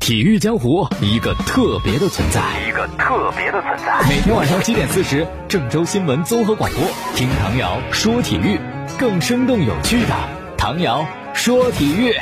体育江湖一个特别的存在，一个特别的存在。每天晚上七点四十，郑州新闻综合广播，听唐瑶说体育，更生动有趣的唐瑶说体育。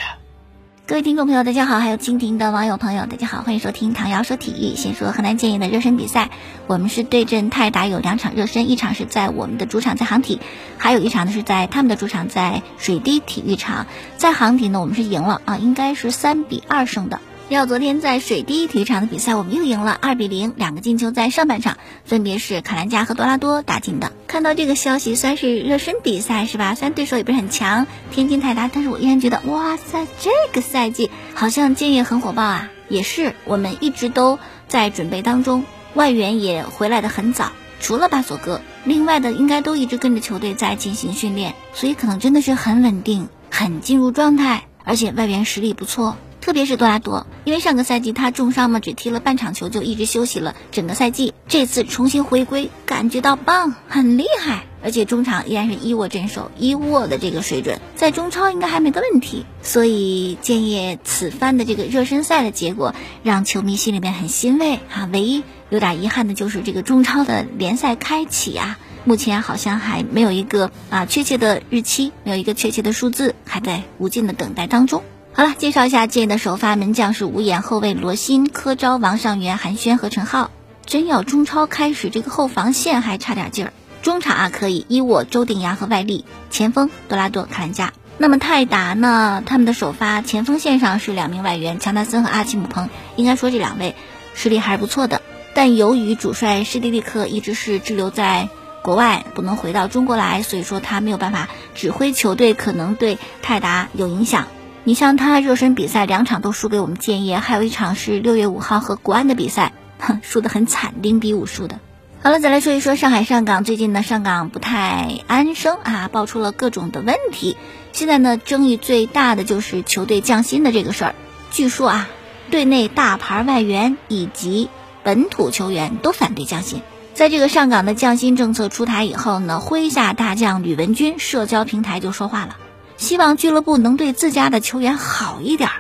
各位听众朋友，大家好；还有蜻蜓的网友朋友，大家好，欢迎收听唐瑶说体育。先说河南建业的热身比赛，我们是对阵泰达，有两场热身，一场是在我们的主场在航体，还有一场呢是在他们的主场在水滴体育场。在航体呢，我们是赢了啊，应该是三比二胜的。要昨天在水滴体育场的比赛，我们又赢了二比零，两个进球在上半场，分别是卡兰加和多拉多打进的。看到这个消息，虽然是热身比赛是吧？虽然对手也不是很强，天津泰达，但是我依然觉得，哇塞，这个赛季好像建业很火爆啊！也是，我们一直都在准备当中，外援也回来的很早，除了巴索戈，另外的应该都一直跟着球队在进行训练，所以可能真的是很稳定，很进入状态，而且外援实力不错。特别是多拉多，因为上个赛季他重伤嘛，只踢了半场球就一直休息了整个赛季。这次重新回归，感觉到棒，很厉害。而且中场依然是伊沃镇守，伊沃的这个水准在中超应该还没个问题。所以建业此番的这个热身赛的结果，让球迷心里面很欣慰啊。唯一有点遗憾的就是这个中超的联赛开启啊，目前好像还没有一个啊确切的日期，没有一个确切的数字，还在无尽的等待当中。好了，介绍一下建的首发门将是五眼后卫罗新、柯昭、王上元、韩轩和陈浩。真要中超开始，这个后防线还差点劲儿。中场啊可以伊沃、周定洋和外力，前锋多拉多、卡兰加。那么泰达呢？他们的首发前锋线上是两名外援强纳森和阿奇姆彭，应该说这两位实力还是不错的。但由于主帅施蒂利克一直是滞留在国外，不能回到中国来，所以说他没有办法指挥球队，可能对泰达有影响。你像他热身比赛两场都输给我们建业，还有一场是六月五号和国安的比赛，哼，输得很惨，零比五输的。好了，再来说一说上海上港，最近呢上港不太安生啊，爆出了各种的问题。现在呢争议最大的就是球队降薪的这个事儿。据说啊，队内大牌外援以及本土球员都反对降薪。在这个上港的降薪政策出台以后呢，麾下大将吕文君社交平台就说话了。希望俱乐部能对自家的球员好一点，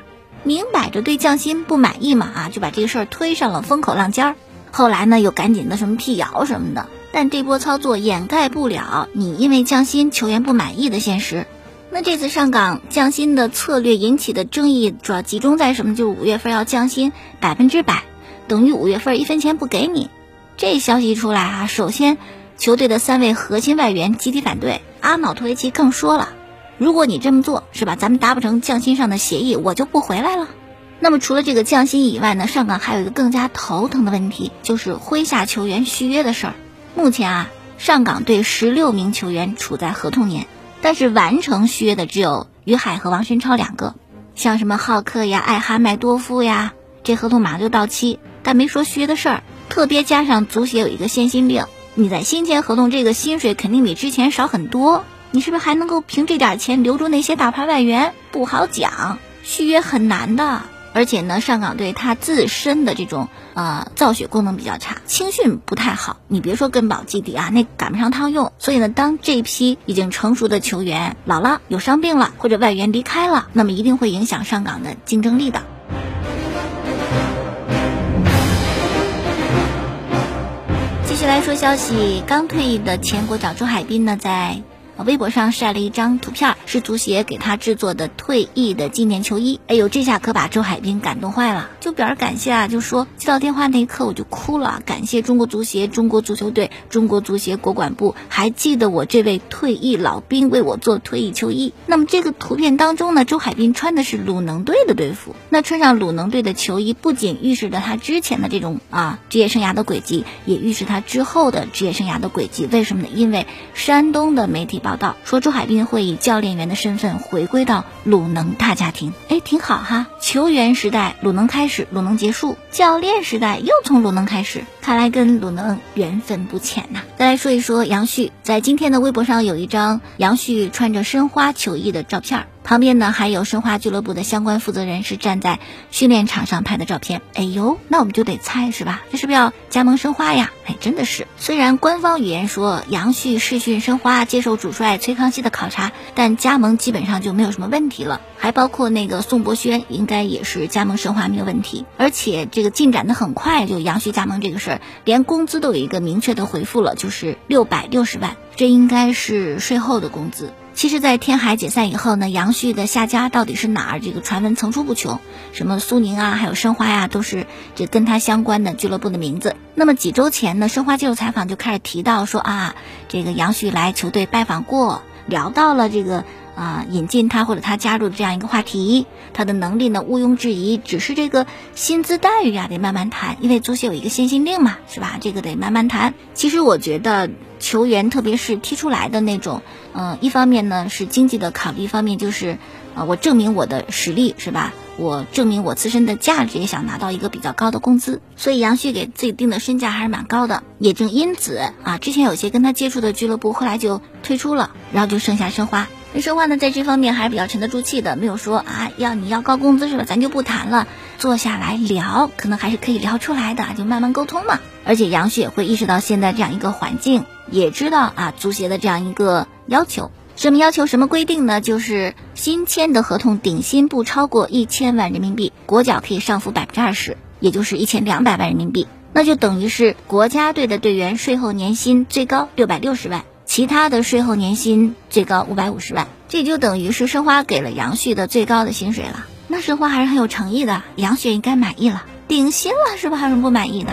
明摆着对降薪不满意嘛啊，就把这个事儿推上了风口浪尖儿。后来呢，又赶紧的什么辟谣什么的，但这波操作掩盖不了你因为降薪球员不满意的现实。那这次上岗降薪的策略引起的争议主要集中在什么？就是五月份要降薪百分之百，等于五月份一分钱不给你。这消息一出来啊，首先球队的三位核心外援集体反对，阿瑙托维奇更说了。如果你这么做是吧，咱们达不成降薪上的协议，我就不回来了。那么除了这个降薪以外呢，上港还有一个更加头疼的问题，就是麾下球员续约的事儿。目前啊，上港队十六名球员处在合同年，但是完成续约的只有于海和王申超两个。像什么浩克呀、艾哈迈多夫呀，这合同马上就到期，但没说续约的事儿。特别加上足协有一个限薪令，你在新签合同，这个薪水肯定比之前少很多。你是不是还能够凭这点钱留住那些大牌外援？不好讲，续约很难的。而且呢，上港队他自身的这种呃造血功能比较差，青训不太好。你别说根宝基底啊，那赶不上趟用。所以呢，当这批已经成熟的球员老了、有伤病了，或者外援离开了，那么一定会影响上港的竞争力的。继续来说消息，刚退役的前国脚周海滨呢，在。微博上晒了一张图片，是足协给他制作的退役的纪念球衣。哎呦，这下可把周海滨感动坏了，就表示感谢啊，就说接到电话那一刻我就哭了，感谢中国足协、中国足球队、中国足协国管部，还记得我这位退役老兵为我做退役球衣。那么这个图片当中呢，周海滨穿的是鲁能队的队服，那穿上鲁能队的球衣，不仅预示着他之前的这种啊职业生涯的轨迹，也预示他之后的职业生涯的轨迹。为什么呢？因为山东的媒体报。报道说，周海滨会以教练员的身份回归到鲁能大家庭。哎，挺好哈！球员时代鲁能开始，鲁能结束；教练时代又从鲁能开始。看来跟鲁能缘分不浅呐。再来说一说杨旭，在今天的微博上有一张杨旭穿着申花球衣的照片儿。旁边呢还有申花俱乐部的相关负责人是站在训练场上拍的照片。哎呦，那我们就得猜是吧？这是不是要加盟申花呀？哎，真的是。虽然官方语言说杨旭试训申花，接受主帅崔康熙的考察，但加盟基本上就没有什么问题了。还包括那个宋博轩，应该也是加盟申花没有问题。而且这个进展的很快，就杨旭加盟这个事儿，连工资都有一个明确的回复了，就是六百六十万，这应该是税后的工资。其实，在天海解散以后呢，杨旭的下家到底是哪儿？这个传闻层出不穷，什么苏宁啊，还有申花呀，都是这跟他相关的俱乐部的名字。那么几周前呢，申花接受采访就开始提到说啊，这个杨旭来球队拜访过，聊到了这个啊引进他或者他加入的这样一个话题，他的能力呢毋庸置疑，只是这个薪资待遇啊得慢慢谈，因为足协有一个限薪令嘛，是吧？这个得慢慢谈。其实我觉得。球员，特别是踢出来的那种，嗯，一方面呢是经济的考虑，一方面就是，呃，我证明我的实力是吧？我证明我自身的价值，也想拿到一个比较高的工资。所以杨旭给自己定的身价还是蛮高的。也正因此啊，之前有些跟他接触的俱乐部后来就退出了，然后就剩下申花。那申花呢，在这方面还是比较沉得住气的，没有说啊要你要高工资是吧？咱就不谈了，坐下来聊，可能还是可以聊出来的，就慢慢沟通嘛。而且杨旭也会意识到现在这样一个环境。也知道啊，足协的这样一个要求，什么要求？什么规定呢？就是新签的合同顶薪不超过一千万人民币，国脚可以上浮百分之二十，也就是一千两百万人民币。那就等于是国家队的队员税后年薪最高六百六十万，其他的税后年薪最高五百五十万。这就等于是申花给了杨旭的最高的薪水了。那申花还是很有诚意的，杨旭应该满意了，顶薪了是不是？还有什么不满意的？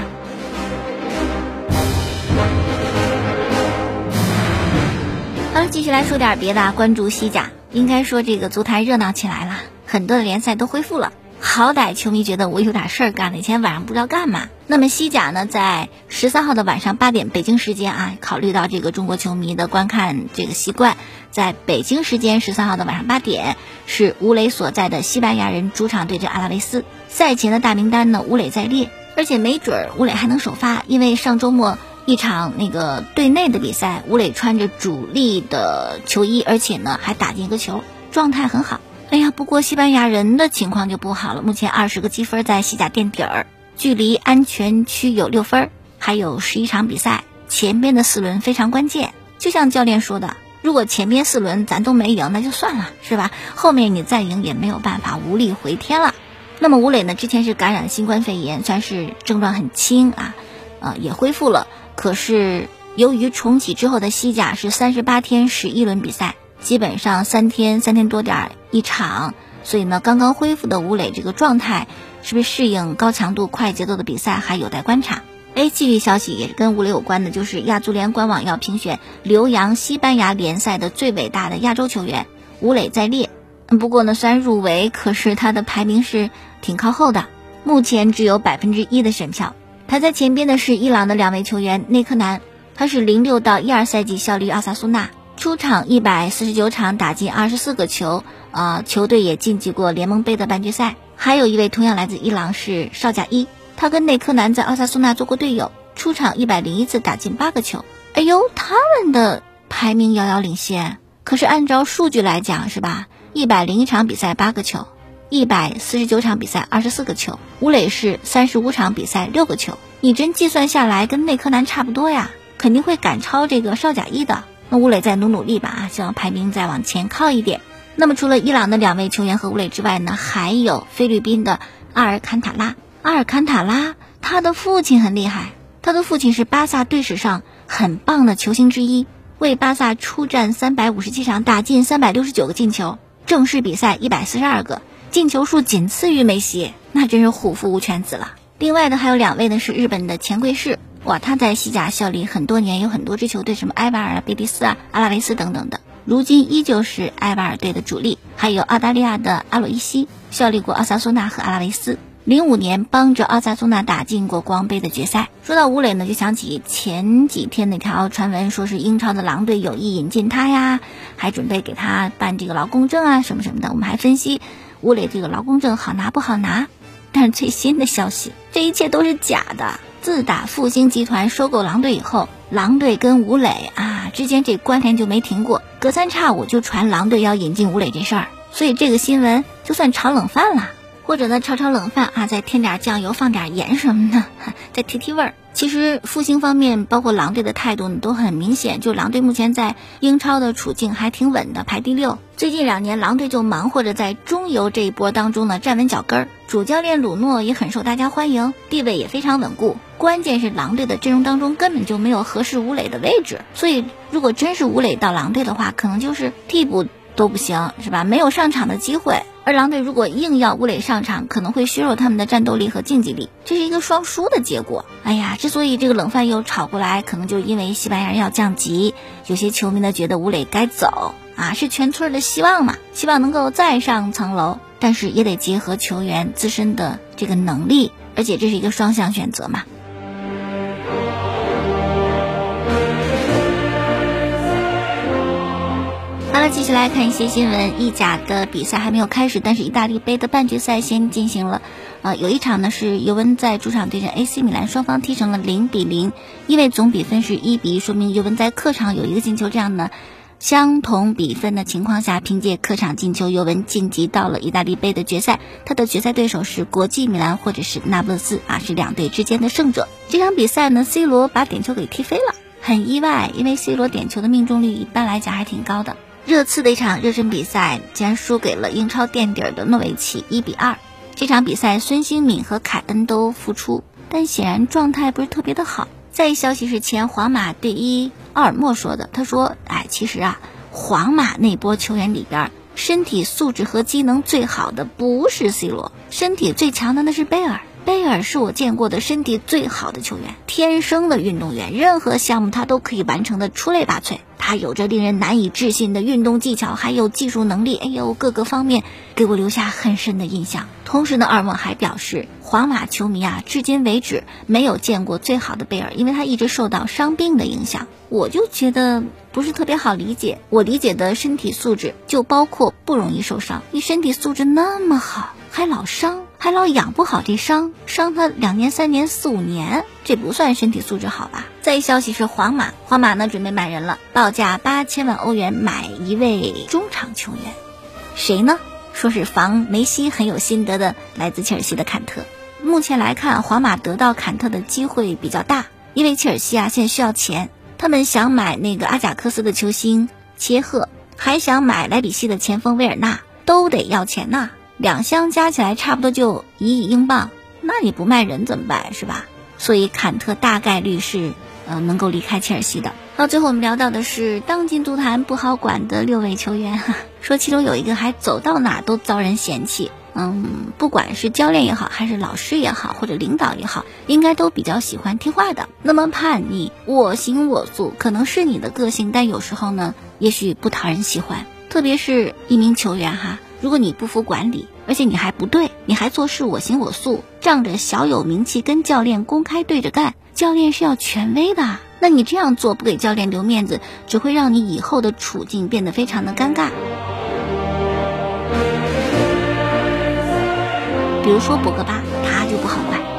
好了，继续来说点别的。关注西甲，应该说这个足坛热闹起来了，很多的联赛都恢复了。好歹球迷觉得我有点事儿干了，以前晚上不知道干嘛。那么西甲呢，在十三号的晚上八点北京时间啊，考虑到这个中国球迷的观看这个习惯，在北京时间十三号的晚上八点，是吴磊所在的西班牙人主场对阵阿拉维斯。赛前的大名单呢，吴磊在列，而且没准吴磊还能首发，因为上周末。一场那个队内的比赛，吴磊穿着主力的球衣，而且呢还打进一个球，状态很好。哎呀，不过西班牙人的情况就不好了，目前二十个积分在西甲垫底儿，距离安全区有六分，还有十一场比赛，前边的四轮非常关键。就像教练说的，如果前边四轮咱都没赢，那就算了，是吧？后面你再赢也没有办法，无力回天了。那么吴磊呢，之前是感染新冠肺炎，算是症状很轻啊，呃，也恢复了。可是由于重启之后的西甲是三十八天十一轮比赛，基本上三天三天多点儿一场，所以呢，刚刚恢复的吴磊这个状态是不是适应高强度快节奏的比赛还有待观察。？A，继续消息也是跟吴磊有关的，就是亚足联官网要评选留洋西班牙联赛的最伟大的亚洲球员，吴磊在列。不过呢，虽然入围，可是他的排名是挺靠后的，目前只有百分之一的选票。排在前边的是伊朗的两位球员内克南，他是零六到一二赛季效力阿萨苏纳，出场一百四十九场，打进二十四个球，啊，球队也晋级过联盟杯的半决赛。还有一位同样来自伊朗是邵贾伊，他跟内科南在奥萨苏纳做过队友，出场一百零一次，打进八个球。哎呦，他们的排名遥遥领先。可是按照数据来讲，是吧？一百零一场比赛八个球。一百四十九场比赛，二十四个球。吴磊是三十五场比赛，六个球。你真计算下来，跟内科南差不多呀，肯定会赶超这个邵贾一的。那吴磊再努努力吧啊，希望排名再往前靠一点。那么除了伊朗的两位球员和吴磊之外呢，还有菲律宾的阿尔坎塔拉。阿尔坎塔拉，他的父亲很厉害，他的父亲是巴萨队史上很棒的球星之一，为巴萨出战三百五十七场，打进三百六十九个进球，正式比赛一百四十二个。进球数仅次于梅西，那真是虎父无犬子了。另外的还有两位呢，是日本的前贵士，哇，他在西甲效力很多年，有很多支球队，什么埃瓦尔啊、贝蒂斯啊、阿拉维斯等等的，如今依旧是埃瓦尔队的主力。还有澳大利亚的阿洛伊西，效力过奥萨苏纳和阿拉维斯，零五年帮着奥萨苏纳打进过国王杯的决赛。说到吴磊呢，就想起前几天那条传闻，说是英超的狼队有意引进他呀，还准备给他办这个劳工证啊，什么什么的。我们还分析。吴磊这个劳工证好拿不好拿？但是最新的消息，这一切都是假的。自打复兴集团收购狼队以后，狼队跟吴磊啊之间这关联就没停过，隔三差五就传狼队要引进吴磊这事儿。所以这个新闻就算炒冷饭了，或者呢炒炒冷饭啊，再添点酱油，放点盐什么的，再提提味儿。其实复兴方面，包括狼队的态度呢，都很明显。就狼队目前在英超的处境还挺稳的，排第六。最近两年，狼队就忙活着在中游这一波当中呢站稳脚跟儿。主教练鲁诺也很受大家欢迎，地位也非常稳固。关键是狼队的阵容当中根本就没有合适吴磊的位置，所以如果真是吴磊到狼队的话，可能就是替补都不行，是吧？没有上场的机会。而狼队如果硬要吴磊上场，可能会削弱他们的战斗力和竞技力，这是一个双输的结果。哎呀，之所以这个冷饭又炒过来，可能就因为西班牙人要降级，有些球迷呢觉得吴磊该走啊，是全村的希望嘛，希望能够再上层楼，但是也得结合球员自身的这个能力，而且这是一个双向选择嘛。了，继续来看一些新闻。意甲的比赛还没有开始，但是意大利杯的半决赛先进行了。呃，有一场呢是尤文在主场对阵 AC 米兰，双方踢成了零比零，因为总比分是一比一，说明尤文在客场有一个进球。这样呢，相同比分的情况下，凭借客场进球，尤文晋级到了意大利杯的决赛。他的决赛对手是国际米兰或者是那不勒斯啊，是两队之间的胜者。这场比赛呢，C 罗把点球给踢飞了，很意外，因为 C 罗点球的命中率一般来讲还挺高的。热刺的一场热身比赛，竟然输给了英超垫底的诺维奇，一比二。这场比赛，孙兴敏和凯恩都复出，但显然状态不是特别的好。再一消息是前皇马队医奥尔莫说的，他说：“哎，其实啊，皇马那波球员里边，身体素质和机能最好的不是 C 罗，身体最强的那是贝尔。贝尔是我见过的身体最好的球员，天生的运动员，任何项目他都可以完成的出类拔萃。”他有着令人难以置信的运动技巧，还有技术能力，哎呦，各个方面给我留下很深的印象。同时呢，尔蒙还表示，皇马球迷啊，至今为止没有见过最好的贝尔，因为他一直受到伤病的影响。我就觉得不是特别好理解。我理解的身体素质就包括不容易受伤。你身体素质那么好，还老伤。还老养不好这伤，伤他两年、三年、四五年，这不算身体素质好吧？再一消息是皇马，皇马呢准备买人了，报价八千万欧元买一位中场球员，谁呢？说是防梅西很有心得的，来自切尔西的坎特。目前来看，皇马得到坎特的机会比较大，因为切尔西啊现在需要钱，他们想买那个阿贾克斯的球星切赫，还想买莱比锡的前锋维尔纳，都得要钱呐。两箱加起来差不多就一亿英镑，那你不卖人怎么办是吧？所以坎特大概率是呃能够离开切尔西的。好，最后我们聊到的是当今足坛不好管的六位球员，说其中有一个还走到哪都遭人嫌弃。嗯，不管是教练也好，还是老师也好，或者领导也好，应该都比较喜欢听话的。那么叛逆、我行我素，可能是你的个性，但有时候呢，也许不讨人喜欢。特别是一名球员哈。如果你不服管理，而且你还不对，你还做事我行我素，仗着小有名气跟教练公开对着干，教练是要权威的，那你这样做不给教练留面子，只会让你以后的处境变得非常的尴尬。比如说博格巴，他就。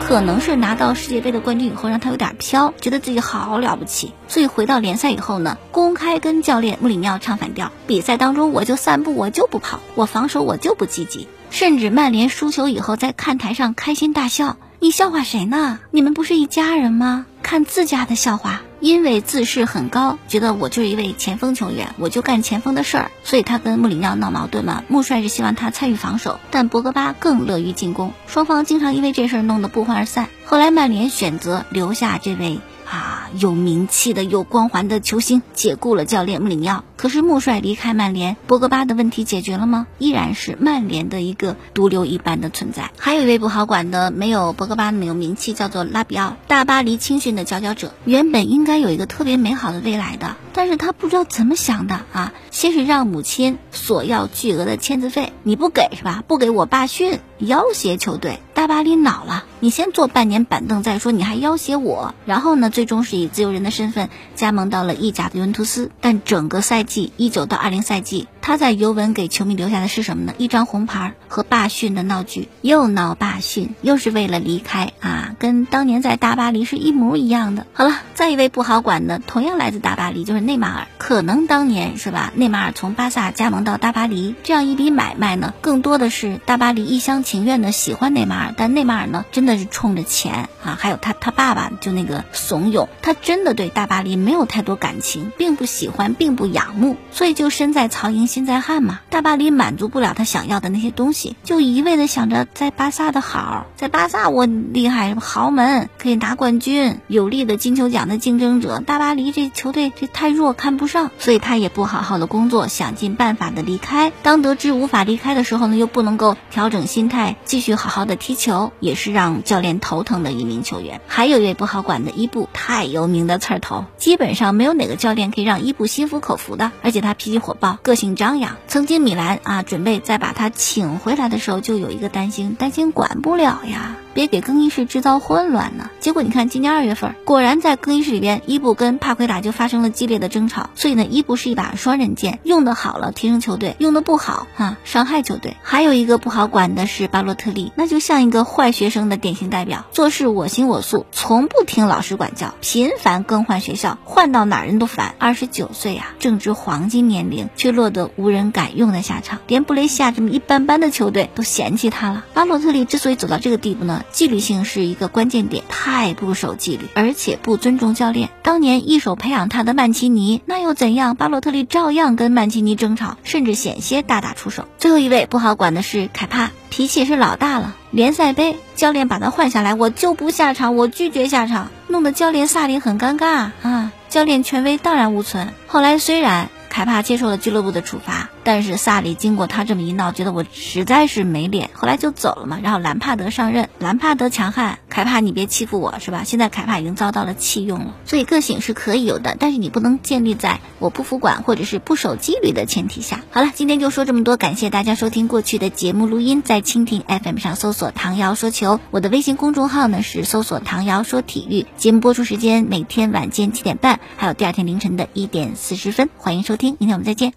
可能是拿到世界杯的冠军以后，让他有点飘，觉得自己好了不起，所以回到联赛以后呢，公开跟教练穆里尼奥唱反调。比赛当中我就散步，我就不跑，我防守我就不积极，甚至曼联输球以后在看台上开心大笑。你笑话谁呢？你们不是一家人吗？看自家的笑话。因为自视很高，觉得我就是一位前锋球员，我就干前锋的事儿，所以他跟穆里尼奥闹矛盾嘛。穆帅是希望他参与防守，但博格巴更乐于进攻，双方经常因为这事儿弄得不欢而散。后来曼联选择留下这位。啊，有名气的、有光环的球星解雇了教练穆里尼奥。可是穆帅离开曼联，博格巴的问题解决了吗？依然是曼联的一个毒瘤一般的存在。还有一位不好管的，没有博格巴那么有名气，叫做拉比奥，大巴黎青训的佼佼者，原本应该有一个特别美好的未来的。但是他不知道怎么想的啊！先是让母亲索要巨额的签字费，你不给是吧？不给我罢训，要挟球队。大巴黎恼了，你先坐半年板凳再说，你还要挟我。然后呢，最终是以自由人的身份加盟到了意甲的尤文图斯。但整个赛季一九到二零赛季，他在尤文给球迷留下的是什么呢？一张红牌和罢训的闹剧，又闹罢训，又是为了离开啊，跟当年在大巴黎是一模一样的。好了，再一位不。不好管的同样来自大巴黎，就是内马尔。可能当年是吧？内马尔从巴萨加盟到大巴黎，这样一笔买卖呢，更多的是大巴黎一厢情愿的喜欢内马尔，但内马尔呢，真的是冲着钱啊，还有他他爸爸就那个怂恿，他真的对大巴黎没有太多感情，并不喜欢，并不仰慕，所以就身在曹营心在汉嘛。大巴黎满足不了他想要的那些东西，就一味的想着在巴萨的好，在巴萨我厉害，豪门可以拿冠军，有力的金球奖的竞争者。大巴黎这球队这太弱，看不上，所以他也不好好的工作，想尽办法的离开。当得知无法离开的时候呢，又不能够调整心态，继续好好的踢球，也是让教练头疼的一名球员。还有一位不好管的伊布，太有名的刺儿头，基本上没有哪个教练可以让伊布心服口服的，而且他脾气火爆，个性张扬。曾经米兰啊，准备再把他请回来的时候，就有一个担心，担心管不了呀。别给更衣室制造混乱呢。结果你看，今年二月份，果然在更衣室里边，伊布跟帕奎塔就发生了激烈的争吵。所以呢，伊布是一把双刃剑，用的好了提升球队，用的不好啊伤害球队。还有一个不好管的是巴洛特利，那就像一个坏学生的典型代表，做事我行我素，从不听老师管教，频繁更换学校，换到哪人都烦。二十九岁呀，正值黄金年龄，却落得无人敢用的下场，连布雷西亚这么一般般的球队都嫌弃他了。巴洛特利之所以走到这个地步呢？纪律性是一个关键点，太不守纪律，而且不尊重教练。当年一手培养他的曼奇尼，那又怎样？巴洛特利照样跟曼奇尼争吵，甚至险些大打出手。最后一位不好管的是凯帕，脾气是老大了。联赛杯教练把他换下来，我就不下场，我拒绝下场，弄得教练萨林很尴尬啊！教练权威荡然无存。后来虽然凯帕接受了俱乐部的处罚。但是萨里经过他这么一闹，觉得我实在是没脸，后来就走了嘛。然后兰帕德上任，兰帕德强悍，凯帕你别欺负我是吧？现在凯帕已经遭到了弃用了，所以个性是可以有的，但是你不能建立在我不服管或者是不守纪律的前提下。好了，今天就说这么多，感谢大家收听过去的节目录音，在蜻蜓 FM 上搜索唐瑶说球，我的微信公众号呢是搜索唐瑶说体育，节目播出时间每天晚间七点半，还有第二天凌晨的一点四十分，欢迎收听，明天我们再见。